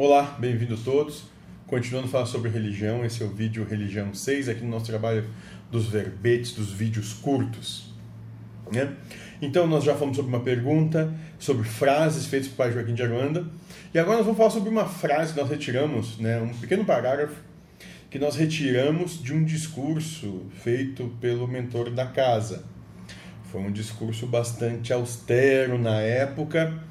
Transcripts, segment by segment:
Olá, bem-vindo todos. Continuando a falar sobre religião, esse é o vídeo Religião 6, aqui no nosso trabalho dos verbetes, dos vídeos curtos. Né? Então, nós já falamos sobre uma pergunta, sobre frases feitas por pai Joaquim de Aruanda, e agora nós vamos falar sobre uma frase que nós retiramos, né, um pequeno parágrafo que nós retiramos de um discurso feito pelo mentor da casa. Foi um discurso bastante austero na época,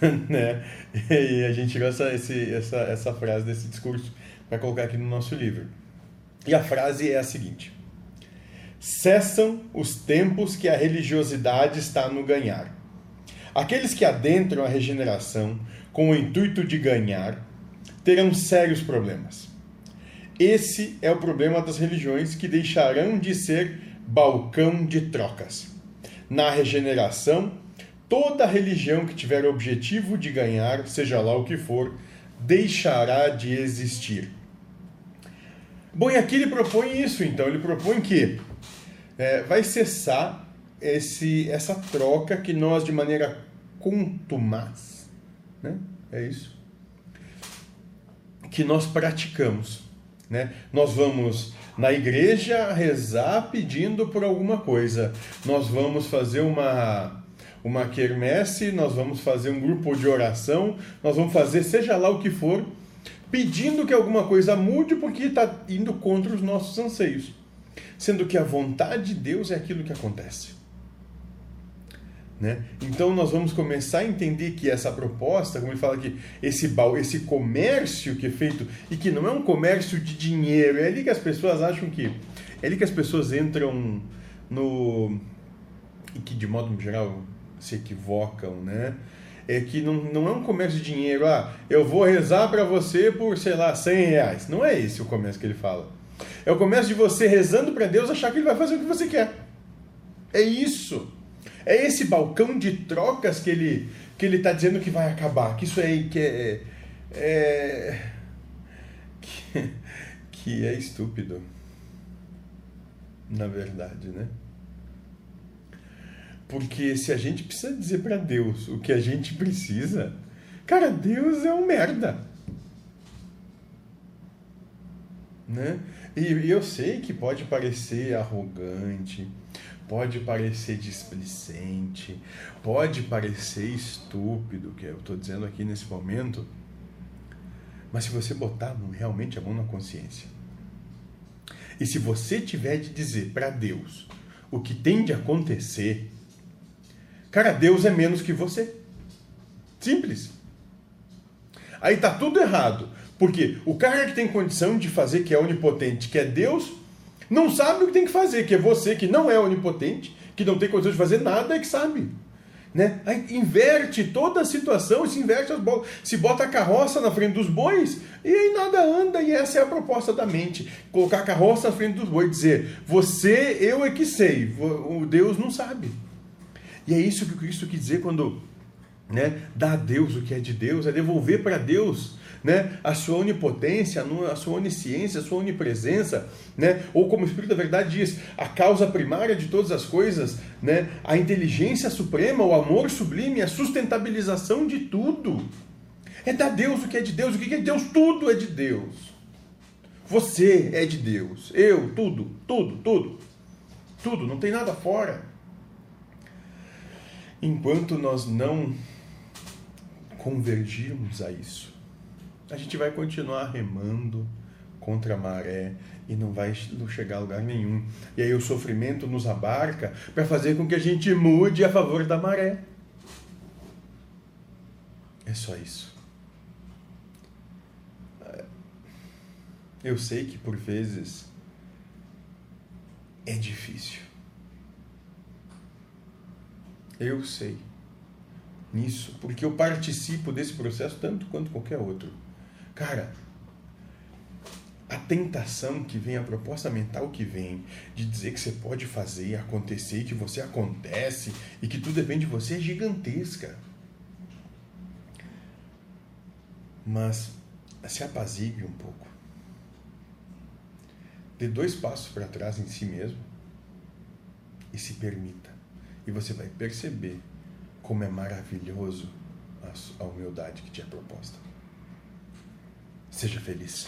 né? E a gente tirou essa, esse, essa, essa frase desse discurso para colocar aqui no nosso livro. E a frase é a seguinte: Cessam os tempos que a religiosidade está no ganhar. Aqueles que adentram a regeneração com o intuito de ganhar terão sérios problemas. Esse é o problema das religiões que deixarão de ser balcão de trocas. Na regeneração, toda religião que tiver o objetivo de ganhar, seja lá o que for, deixará de existir. Bom, e aqui ele propõe isso, então. Ele propõe que é, vai cessar esse, essa troca que nós, de maneira contumaz, né? é isso, que nós praticamos. Né? Nós vamos na igreja rezar pedindo por alguma coisa. Nós vamos fazer uma uma quermesse, nós vamos fazer um grupo de oração, nós vamos fazer seja lá o que for, pedindo que alguma coisa mude porque está indo contra os nossos anseios. Sendo que a vontade de Deus é aquilo que acontece. Né? Então nós vamos começar a entender que essa proposta, como ele fala aqui, esse, esse comércio que é feito, e que não é um comércio de dinheiro, é ali que as pessoas acham que. É ali que as pessoas entram no. e que de modo geral se equivocam, né? É que não, não é um comércio de dinheiro, ah, eu vou rezar para você por, sei lá, 100 reais. Não é esse o comércio que ele fala. É o comércio de você rezando para Deus achar que ele vai fazer o que você quer. É isso. É esse balcão de trocas que ele que ele está dizendo que vai acabar, que isso aí que é, é que, que é estúpido, na verdade, né? Porque se a gente precisa dizer para Deus o que a gente precisa, cara, Deus é um merda. Né? E, e eu sei que pode parecer arrogante, pode parecer displicente, pode parecer estúpido, que eu estou dizendo aqui nesse momento, mas se você botar realmente a mão na consciência, e se você tiver de dizer para Deus o que tem de acontecer, cara, Deus é menos que você. Simples. Aí tá tudo errado. Porque o cara que tem condição de fazer, que é onipotente, que é Deus, não sabe o que tem que fazer, que é você que não é onipotente, que não tem condição de fazer nada, é que sabe. Né? Aí inverte toda a situação, se inverte as bolas, se bota a carroça na frente dos bois e aí nada anda, e essa é a proposta da mente: colocar a carroça na frente dos bois, dizer, você, eu é que sei, o Deus não sabe. E é isso que Cristo quis dizer quando né, dá a Deus o que é de Deus, é devolver para Deus né? a sua onipotência, a sua onisciência, a sua onipresença, né? ou como o Espírito da Verdade diz, a causa primária de todas as coisas, né? a inteligência suprema, o amor sublime, a sustentabilização de tudo. É dar Deus o que é de Deus. O que é de Deus? Tudo é de Deus. Você é de Deus. Eu, tudo, tudo, tudo. Tudo, não tem nada fora. Enquanto nós não convergirmos a isso, a gente vai continuar remando contra a maré e não vai chegar a lugar nenhum. E aí o sofrimento nos abarca para fazer com que a gente mude a favor da maré. É só isso. Eu sei que por vezes é difícil. Eu sei nisso, porque eu participo desse processo tanto quanto qualquer outro. Cara, a tentação que vem, a proposta mental que vem de dizer que você pode fazer acontecer, que você acontece e que tudo depende de você é gigantesca. Mas se apazigue um pouco. Dê dois passos para trás em si mesmo e se permita e você vai perceber como é maravilhoso a humildade que te é proposta. Seja feliz.